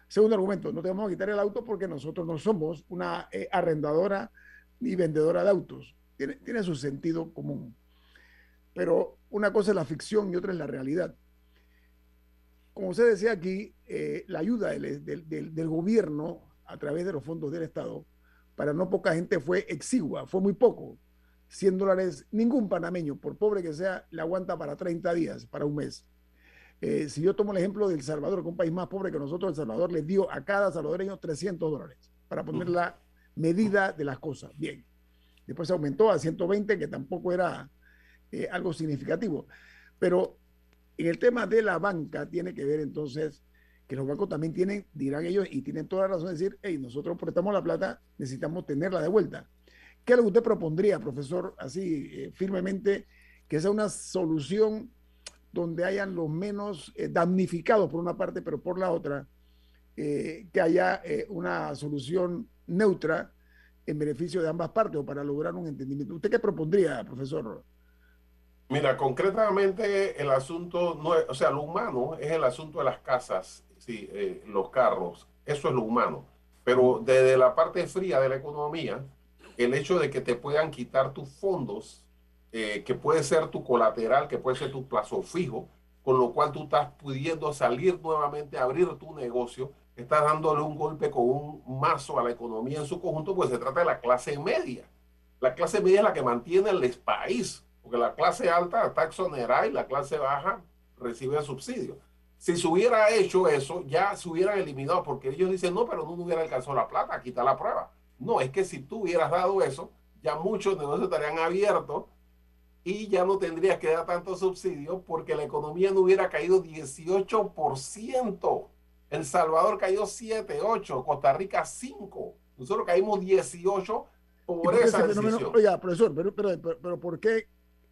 A: Segundo argumento, no te vamos a quitar el auto porque nosotros no somos una eh, arrendadora ni vendedora de autos. Tiene, tiene su sentido común. Pero una cosa es la ficción y otra es la realidad como usted decía aquí, eh, la ayuda del, gobierno a través de los fondos del Estado para no poca gente fue exigua, fue muy poco. 100 dólares, ningún panameño, por pobre que sea, le aguanta para 30 días, para un mes. Eh, si yo tomo el ejemplo del Salvador, que es un país más pobre que nosotros, El Salvador le dio a cada salvadoreño 300 dólares para poner la medida de las cosas. Bien. Después se aumentó a 120, que tampoco era eh, algo significativo. Pero en el tema de la banca tiene que ver entonces que los bancos también tienen, dirán ellos, y tienen toda la razón de decir, hey, nosotros prestamos la plata, necesitamos tenerla de vuelta. ¿Qué es lo que usted propondría, profesor, así eh, firmemente, que sea una solución donde hayan los menos eh, damnificados por una parte, pero por la otra, eh, que haya una solución neutra en beneficio de ambas partes o para lograr un entendimiento? ¿Usted qué propondría, profesor?
H: Mira, concretamente el asunto, no es, o sea, lo humano es el asunto de las casas, sí, eh, los carros, eso es lo humano. Pero desde la parte fría de la economía, el hecho de que te puedan quitar tus fondos, eh, que puede ser tu colateral, que puede ser tu plazo fijo, con lo cual tú estás pudiendo salir nuevamente, abrir tu negocio, estás dándole un golpe con un mazo a la economía en su conjunto, pues se trata de la clase media. La clase media es la que mantiene el país porque la clase alta está exonerada y la clase baja recibe subsidio. Si se hubiera hecho eso, ya se hubieran eliminado, porque ellos dicen, no, pero no hubiera alcanzado la plata, aquí está la prueba. No, es que si tú hubieras dado eso, ya muchos negocios estarían abiertos y ya no tendrías que dar tanto subsidio porque la economía no hubiera caído 18%. El Salvador cayó 7, 8, Costa Rica 5. Nosotros caímos 18 por esa decisión.
A: Oiga, profesor, pero, pero, pero, ¿por qué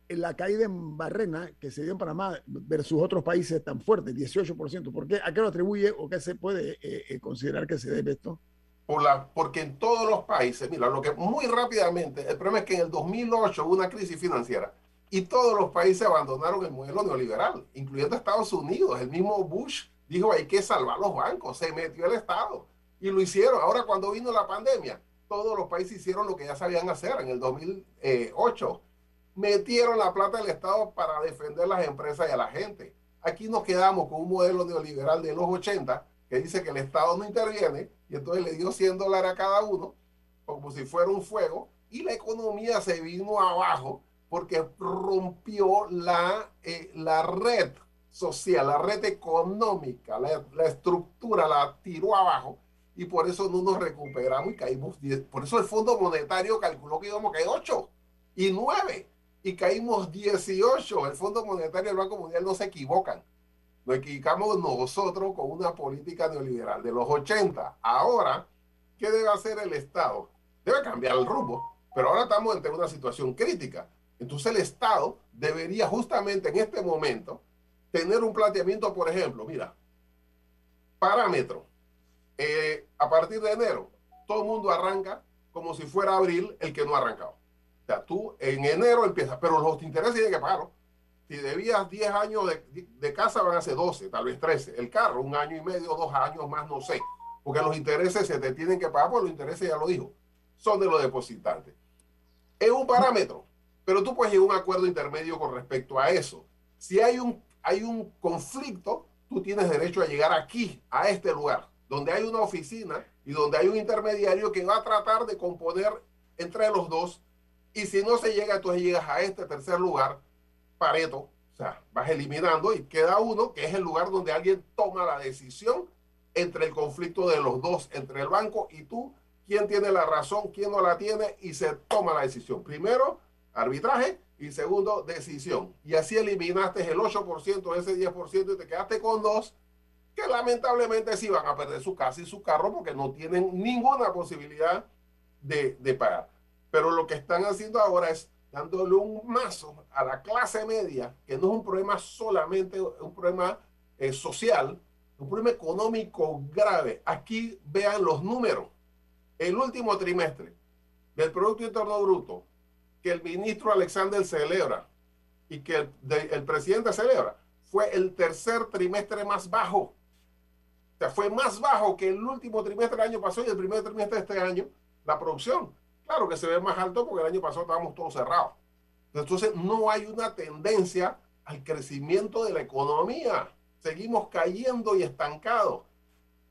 A: la caída en Barrena que se dio en Panamá versus otros países tan fuertes, 18%? ¿Por qué? ¿A qué lo atribuye o qué se puede eh, eh, considerar que se debe esto?
H: Por la, porque en todos los países, mira, lo que muy rápidamente, el problema es que en el 2008 hubo una crisis financiera y todos los países abandonaron el modelo neoliberal, incluyendo Estados Unidos. El mismo Bush dijo hay que salvar los bancos, se metió el Estado y lo hicieron. Ahora cuando vino la pandemia, todos los países hicieron lo que ya sabían hacer en el 2008 metieron la plata del Estado para defender las empresas y a la gente. Aquí nos quedamos con un modelo neoliberal de los 80 que dice que el Estado no interviene y entonces le dio 100 dólares a cada uno como si fuera un fuego y la economía se vino abajo porque rompió la, eh, la red social, la red económica, la, la, estructura la tiró abajo y por eso no nos recuperamos y caímos 10. Por eso el Fondo Monetario calculó que íbamos a caer 8 y 9 y caímos 18. El Fondo Monetario y el Banco Mundial no se equivocan. Nos equivocamos nosotros con una política neoliberal de los 80. Ahora, ¿qué debe hacer el Estado? Debe cambiar el rumbo, pero ahora estamos ante una situación crítica. Entonces el Estado debería justamente en este momento tener un planteamiento, por ejemplo, mira, parámetro. Eh, a partir de enero, todo el mundo arranca como si fuera abril el que no ha arrancado. O sea, tú en enero empiezas, pero los intereses tienen que pagar. Si debías 10 años de, de, casa, van a ser 12, tal vez 13. El carro, un año y medio, dos años más, no sé. Porque los intereses se te tienen que pagar, porque los intereses, ya lo dijo, son de los depositantes. Es un parámetro, pero tú puedes llegar a un acuerdo intermedio con respecto a eso. Si hay un, hay un conflicto, tú tienes derecho a llegar aquí, a este lugar, donde hay una oficina y donde hay un intermediario que va a tratar de componer entre los dos y si no se llega, entonces llegas a este tercer lugar, Pareto, o sea, vas eliminando y queda uno que es el lugar donde alguien toma la decisión entre el conflicto de los dos, entre el banco y tú, quién tiene la razón, quién no la tiene y se toma la decisión. Primero, arbitraje y segundo, decisión. Y así eliminaste el 8% de ese 10% y te quedaste con dos que lamentablemente sí van a perder su casa y su carro porque no tienen ninguna posibilidad de, de pagar. Pero lo que están haciendo ahora es dándole un mazo a la clase media, que no es un problema solamente un problema eh, social, un problema económico grave. Aquí vean los números. El último trimestre del Producto Interno Bruto que el ministro Alexander celebra y que el, el presidente celebra fue el tercer trimestre más bajo. O sea, fue más bajo que el último trimestre del año pasado y el primer trimestre de este año, la producción. Claro que se ve más alto porque el año pasado estábamos todos cerrados. Entonces no hay una tendencia al crecimiento de la economía. Seguimos cayendo y estancados.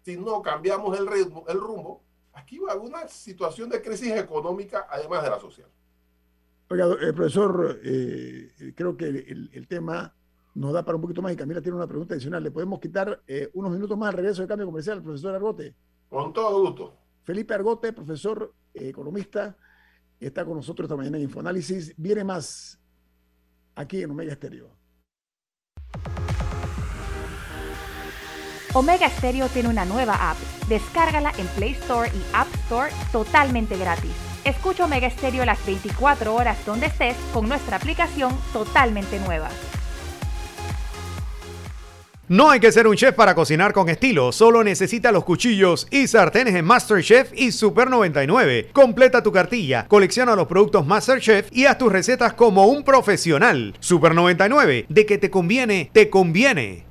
H: Si no cambiamos el ritmo, el rumbo, aquí va a haber una situación de crisis económica además de la social.
A: Oiga, eh, profesor, eh, creo que el, el, tema nos da para un poquito más y Camila tiene una pregunta adicional. ¿Le podemos quitar eh, unos minutos más al regreso de cambio comercial, profesor Argote?
H: Con todo gusto.
A: Felipe Argote, profesor economista, está con nosotros esta mañana en Infoanálisis. Viene más aquí en Omega Estéreo.
B: Omega Stereo tiene una nueva app. Descárgala en Play Store y App Store totalmente gratis. Escucha Omega Stereo las 24 horas donde estés con nuestra aplicación totalmente nueva.
E: No hay que ser un chef para cocinar con estilo, solo necesita los cuchillos y sartenes en MasterChef y Super 99. Completa tu cartilla, colecciona los productos MasterChef y haz tus recetas como un profesional. Super 99, de que te conviene, te conviene.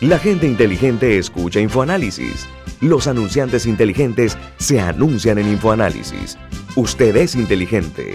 G: La gente inteligente escucha InfoAnálisis. Los anunciantes inteligentes se anuncian en InfoAnálisis. Usted es inteligente.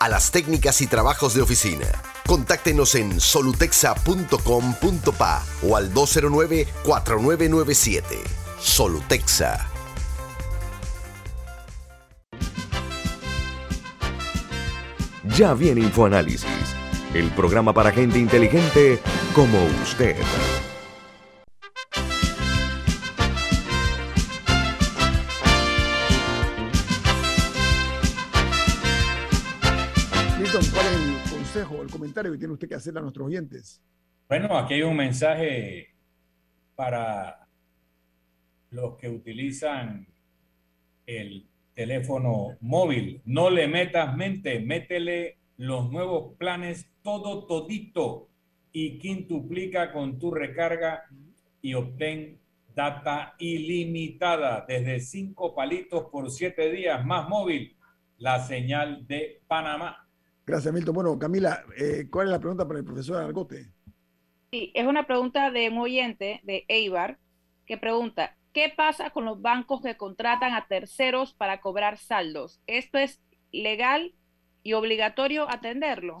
J: a las técnicas y trabajos de oficina. Contáctenos en solutexa.com.pa o al 209-4997. Solutexa.
G: Ya viene InfoAnálisis, el programa para gente inteligente como usted.
A: Comentario tiene usted que hacer a nuestros oyentes?
C: Bueno, aquí hay un mensaje para los que utilizan el teléfono móvil. No le metas mente, métele los nuevos planes todo todito y quintuplica con tu recarga y obtén data ilimitada desde cinco palitos por siete días más móvil, la señal de Panamá.
A: Gracias, Milton. Bueno, Camila, eh, ¿cuál es la pregunta para el profesor Argote?
D: Sí, es una pregunta de un oyente de Eibar que pregunta, ¿qué pasa con los bancos que contratan a terceros para cobrar saldos? ¿Esto es legal y obligatorio atenderlo?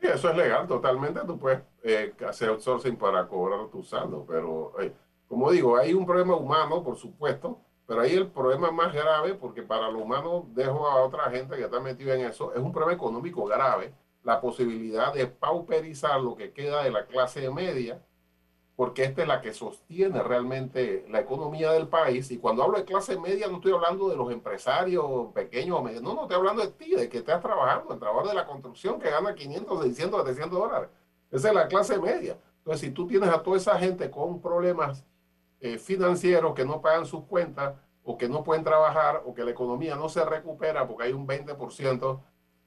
H: Sí, eso es legal totalmente. Tú puedes eh, hacer outsourcing para cobrar tu saldo, pero eh, como digo, hay un problema humano, por supuesto, pero ahí el problema más grave, porque para lo humano dejo a otra gente que está metida en eso, es un problema económico grave, la posibilidad de pauperizar lo que queda de la clase media, porque esta es la que sostiene realmente la economía del país. Y cuando hablo de clase media, no estoy hablando de los empresarios pequeños o medios, no, no estoy hablando de ti, de que estás trabajando, el trabajo de la construcción que gana 500, 600, 700 dólares. Esa es la clase media. Entonces, si tú tienes a toda esa gente con problemas eh, financieros que no pagan sus cuentas o que no pueden trabajar o que la economía no se recupera porque hay un 20%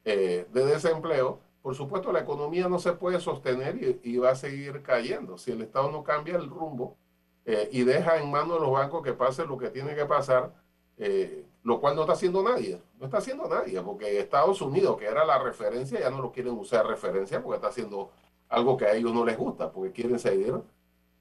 H: eh, de desempleo, por supuesto la economía no se puede sostener y, va a seguir cayendo. Si el Estado no cambia el rumbo eh, y deja en manos de los bancos que pase lo que tiene que pasar, eh, lo cual no está haciendo nadie, no está haciendo nadie, porque Estados Unidos, que era la referencia, ya no lo quieren usar referencia porque está haciendo algo que a ellos no les gusta, porque quieren seguir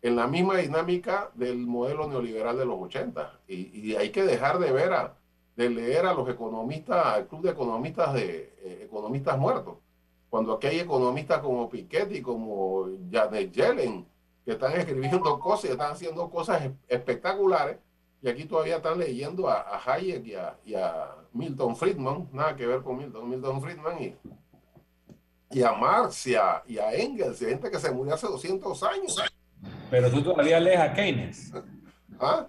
H: en la misma dinámica del modelo neoliberal de los 80. Y, hay que dejar de ver a, de leer a los economistas, al club de economistas de eh, economistas muertos cuando aquí hay economistas como Piketty, como Janet Yellen, que están escribiendo cosas y están haciendo cosas espectaculares, y aquí todavía están leyendo a, Hayek y a, Milton Friedman, nada que ver con Milton, Milton Friedman, y, y a Marx y a, y a Engels, gente que se murió hace 200 años.
C: Pero tú todavía lees a Keynes.
H: ¿Ah?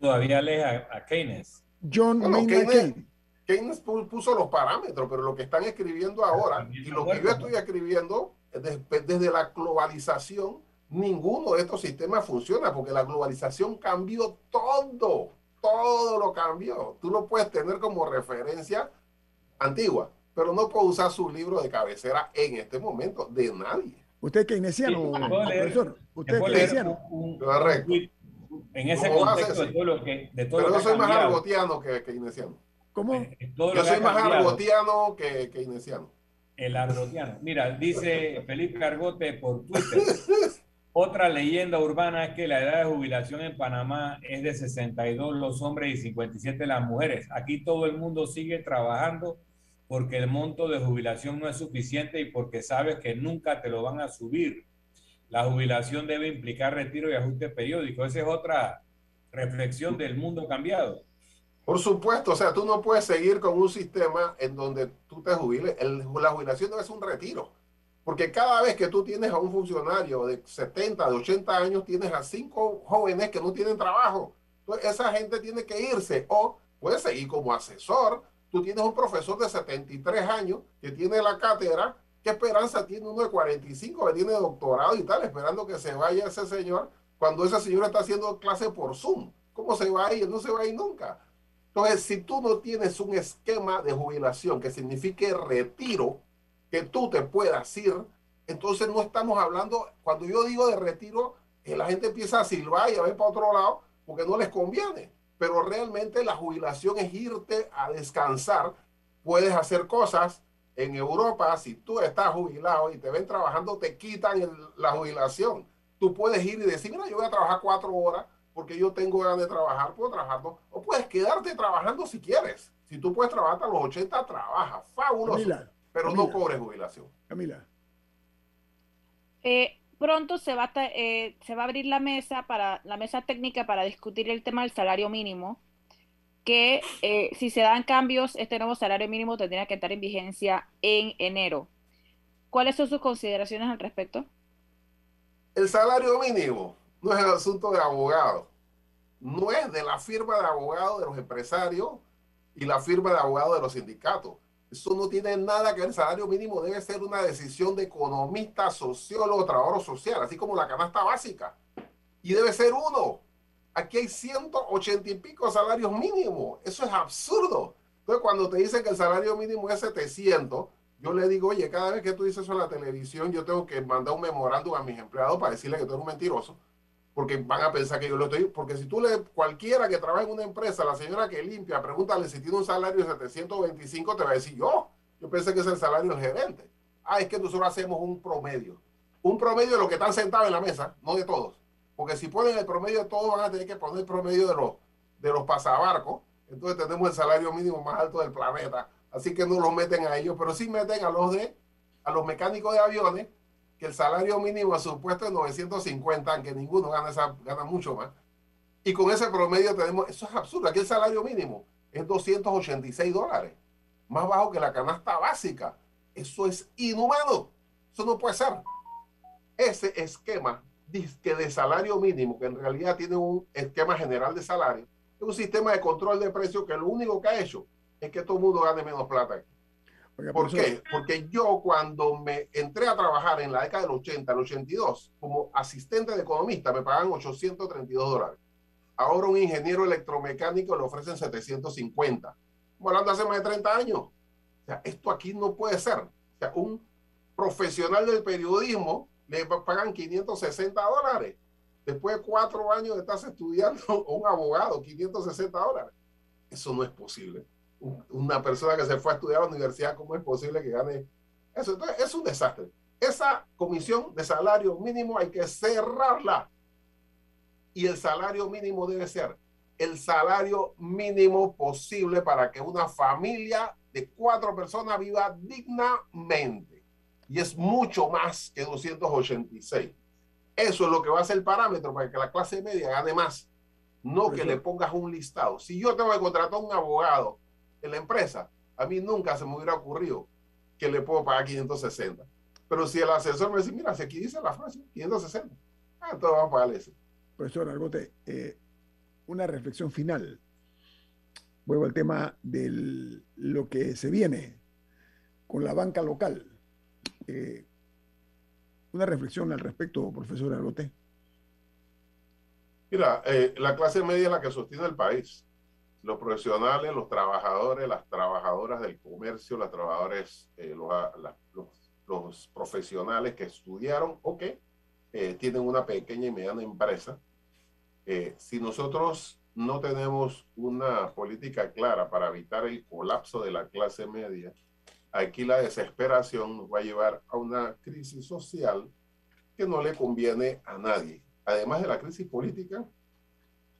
C: Todavía lees a, a Keynes.
A: John
H: Bueno,
A: Maynard
H: Keynes,
A: Keynes.
H: Keynes pu- puso los parámetros, pero lo que están escribiendo ahora y lo que yo estoy escribiendo desde, desde la globalización, ninguno de estos sistemas funciona porque la globalización cambió todo, todo lo cambió. Tú lo puedes tener como referencia antigua, pero no puedo usar su libro de cabecera en este momento de nadie.
A: Usted es keynesiano,
C: Sí,
A: profesor.
C: Te
A: Usted es keynesiano.
C: un- en ese
H: ¿Cómo vas a
C: contexto de todo lo que, de todo
H: Pero
C: lo
H: yo
C: que
H: soy más argotiano que keynesiano.
A: ¿Cómo?
C: Eh, lo
H: Yo soy más
C: cambiado.
H: argotiano que keynesiano.
C: El argotiano. Mira, dice Felipe Argote por Twitter. Otra leyenda urbana es que la edad de jubilación en Panamá es de 62 los hombres y 57 las mujeres. Aquí todo el mundo sigue trabajando porque el monto de jubilación no es suficiente y porque sabes que nunca te lo van a subir. La jubilación debe implicar retiro y ajuste periódico. Esa es otra reflexión del mundo cambiado.
H: Por supuesto, o sea, tú no puedes seguir con un sistema en donde tú te jubiles. El- la jubilación no es un retiro. Porque cada vez que tú tienes a un funcionario de 70, de 80 años, tienes a cinco jóvenes que no tienen trabajo. Entonces, esa gente tiene que irse o puede seguir como asesor. Tú tienes un profesor de 73 años que tiene la cátedra. ¿Qué esperanza tiene uno de 45 que tiene doctorado y tal, esperando que se vaya ese señor cuando ese señor está haciendo clase por Zoom? ¿Cómo se va a ir? No se va a ir nunca. Entonces, si tú no tienes un esquema de jubilación que signifique retiro, que tú te puedas ir, entonces no estamos hablando, cuando yo digo de retiro, que la gente empieza a silbar y a ver para otro lado porque no les conviene. Pero realmente la jubilación es irte a descansar. Puedes hacer cosas. En Europa, si tú estás jubilado y te ven trabajando, te quitan el- la jubilación. Tú puedes ir y decir, mira, yo voy a trabajar cuatro horas porque yo tengo ganas de trabajar, puedo trabajar dos. O puedes quedarte trabajando si quieres. Si tú puedes trabajar hasta los 80, trabaja. Fabuloso.
A: Camila,
H: pero no cobres jubilación.
A: Camila.
D: Eh, pronto se va, a, eh, se va a abrir la mesa para la mesa técnica para discutir el tema del salario mínimo, que eh, si se dan cambios, este nuevo salario mínimo tendría que estar en vigencia en enero. ¿Cuáles son sus consideraciones al respecto?
H: El salario mínimo no es el asunto de abogados, no es de la firma de abogados de los empresarios y la firma de abogados de los sindicatos. Eso no tiene nada que ver. El salario mínimo debe ser una decisión de economista, sociólogo, trabajador social, así como la canasta básica. Y debe ser uno. Aquí hay 180 y pico salarios mínimos. Eso es absurdo. Entonces, cuando te dicen que el salario mínimo es 700, yo le digo, oye, cada vez que tú dices eso en la televisión, yo tengo que mandar un memorándum a mis empleados para decirle que tú eres un mentiroso porque van a pensar que yo lo estoy, porque si tú le, cualquiera que trabaja en una empresa, la señora que limpia, pregúntale si tiene un salario de 725, te va a decir yo, yo pensé que es el salario del gerente. Ah, es que nosotros hacemos un promedio. Un promedio de los que están sentados en la mesa, no de todos. Porque si ponen el promedio de todos, van a tener que poner el promedio de los, de los pasabarcos. Entonces tenemos el salario mínimo más alto del planeta. Así que no los meten a ellos, pero sí meten a los de, a los mecánicos de aviones, que el salario mínimo a su puesto es 950, aunque ninguno gana, esa, gana mucho más. Y con ese promedio tenemos, eso es absurdo, aquí el salario mínimo es 286 dólares, más bajo que la canasta básica. Eso es inhumano, eso no puede ser. Ese esquema que de salario mínimo, que en realidad tiene un esquema general de salario, es un sistema de control de precios que lo único que ha hecho es que todo el mundo gane menos plata. ¿Por qué? Porque yo cuando me entré a trabajar en la década del 80, el 82, como asistente de economista, me pagan 832 dólares. Ahora un ingeniero electromecánico le ofrecen 750. Estamos hablando hace más de 30 años. O sea, esto aquí no puede ser. O sea, un profesional del periodismo le pagan 560 dólares. Después de cuatro años de estar estudiando, un abogado, 560 dólares. Eso no es posible una persona que se fue a estudiar a la universidad, ¿cómo es posible que gane eso? Entonces, es un desastre. Esa comisión de salario mínimo hay que cerrarla. Y el salario mínimo debe ser el salario mínimo posible para que una familia de cuatro personas viva dignamente. Y es mucho más que 286. Eso es lo que va a ser el parámetro para que la clase media gane más. No que le pongas un listado. Si yo tengo que contratar a un abogado en la empresa, a mí nunca se me hubiera ocurrido que le puedo pagar 560. Pero si el asesor me dice, mira, si aquí dice la frase, 560, ah, entonces vamos a pagarle eso.
A: Profesor Argote, eh, una reflexión final. Vuelvo al tema de lo que se viene con la banca local. Eh, una reflexión al respecto, profesor Argote.
H: Mira, eh, la clase media es la que sostiene el país los profesionales, los trabajadores, las trabajadoras del comercio, las trabajadores, eh, los, los, profesionales que estudiaron o que eh, tienen una pequeña y mediana empresa. Eh, si nosotros no tenemos una política clara para evitar el colapso de la clase media, aquí la desesperación nos va a llevar a una crisis social que no le conviene a nadie. Además de la crisis política,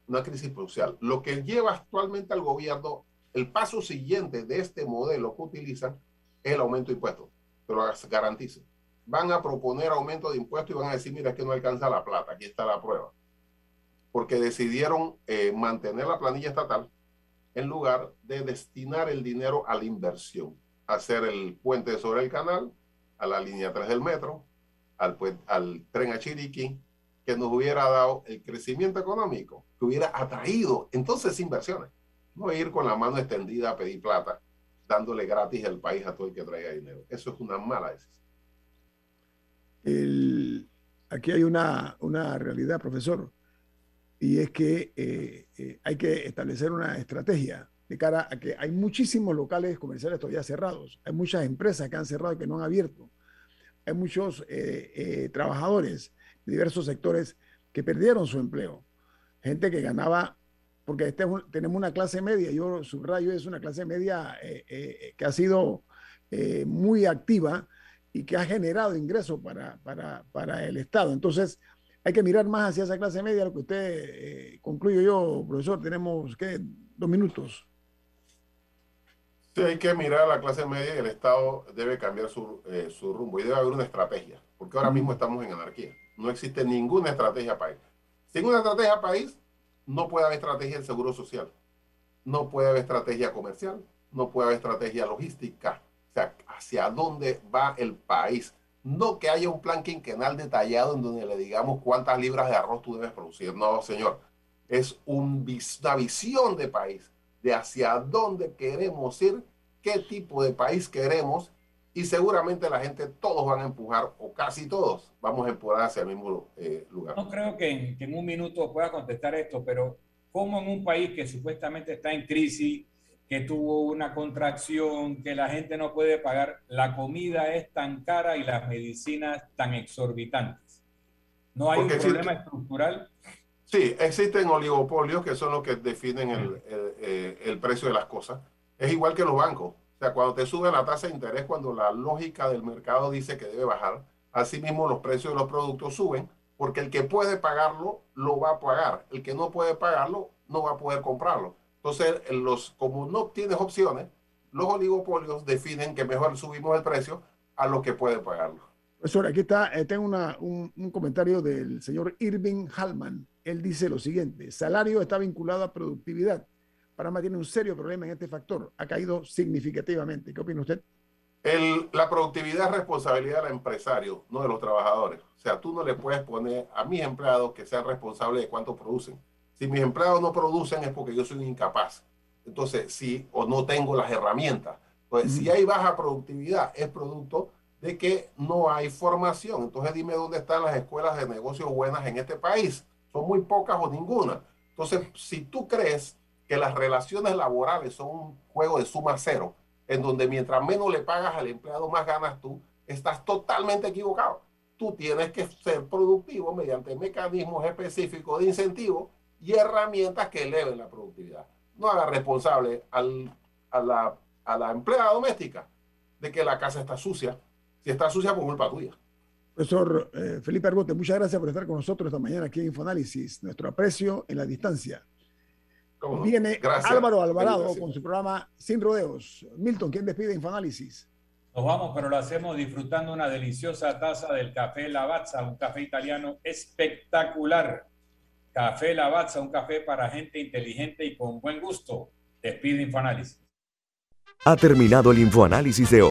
H: una crisis social. Lo que lleva actualmente al gobierno, el paso siguiente de este modelo que utilizan es el aumento de impuestos. Pero garantizo. Van a proponer aumento de impuestos y van a decir, mira, que no alcanza la plata, aquí está la prueba. Porque decidieron eh, mantener la planilla estatal en lugar de destinar el dinero a la inversión, hacer el puente sobre el canal, a la línea 3 del metro, al tren a Chiriquí, que nos hubiera dado el crecimiento económico, que hubiera atraído entonces inversiones. No ir con la mano extendida a pedir plata, dándole gratis el país a todo el que traiga dinero. Eso es una mala decisión.
A: aquí hay una, una, realidad, profesor, y es que eh, eh, hay que establecer una estrategia de cara a que hay muchísimos locales comerciales todavía cerrados, hay muchas empresas que han cerrado y que no han abierto, hay muchos eh, trabajadores diversos sectores que perdieron su empleo. Gente que ganaba, porque este tenemos una clase media, yo subrayo, es una clase media eh, eh, que ha sido eh, muy activa y que ha generado ingresos para, para, el Estado. Entonces, hay que mirar más hacia esa clase media, lo que usted concluyo yo, profesor, tenemos que dos minutos.
H: Sí, hay que mirar a la clase media y el Estado debe cambiar su, su rumbo y debe haber una estrategia, porque ahora mismo estamos en anarquía. No existe ninguna estrategia país. Sin una estrategia país, no puede haber estrategia de seguro social, no puede haber estrategia comercial, no puede haber estrategia logística. O sea, hacia dónde va el país. No que haya un plan quinquenal detallado en donde le digamos cuántas libras de arroz tú debes producir. No, señor. Es un, una visión de país, de hacia dónde queremos ir, qué tipo de país queremos y seguramente la gente, todos van a empujar, o casi todos, vamos a empujar hacia el mismo eh, lugar.
C: No creo que en, que en, un minuto pueda contestar esto, pero ¿cómo en un país que supuestamente está en crisis, que tuvo una contracción, que la gente no puede pagar, la comida es tan cara y las medicinas tan exorbitantes? ¿No hay un problema estructural?
H: Sí, existen oligopolios que son los que definen el, el, eh, el precio de las cosas. Es igual que los bancos o sea, cuando te sube la tasa de interés, cuando la lógica del mercado dice que debe bajar, asimismo los precios de los productos suben, porque el que puede pagarlo, lo va a pagar. El que no puede pagarlo, no va a poder comprarlo. Entonces, los, como no tienes opciones, los oligopolios definen que mejor subimos el precio a los que pueden pagarlo.
A: Profesor, aquí está, eh, tengo una, un, un, comentario del señor Irving Hallman. Él dice lo siguiente, salario está vinculado a productividad. Panamá tiene un serio problema en este factor. Ha caído significativamente. ¿Qué opina usted?
H: El, la productividad es responsabilidad del empresario, no de los trabajadores. O sea, tú no le puedes poner a mis empleados que sean responsables de cuánto producen. Si mis empleados no producen es porque yo soy incapaz. Entonces, si o no tengo las herramientas. Entonces, uh -huh. si hay baja productividad, es producto de que no hay formación. Entonces, dime dónde están las escuelas de negocios buenas en este país. Son muy pocas o ninguna. Entonces, si tú crees que las relaciones laborales son un juego de suma cero, en donde mientras menos le pagas al empleado, más ganas tú, estás totalmente equivocado. Tú tienes que ser productivo mediante mecanismos específicos de incentivo y herramientas que eleven la productividad. No haga responsable al, a, la, a la empleada doméstica de que la casa está sucia. Si está sucia, por culpa tuya.
A: Profesor eh, Felipe Argote, muchas gracias por estar con nosotros esta mañana aquí en Infoanálisis. Nuestro aprecio en la distancia. No? Viene Gracias. Álvaro Alvarado con su programa Sin Rodeos. Milton, ¿quién despide Infoanálisis?
C: Nos vamos, pero lo hacemos disfrutando una deliciosa taza del café Lavazza, un café italiano espectacular. Café Lavazza, un café para gente inteligente y con buen gusto. Despide Infoanálisis.
G: Ha terminado el Infoanálisis de hoy.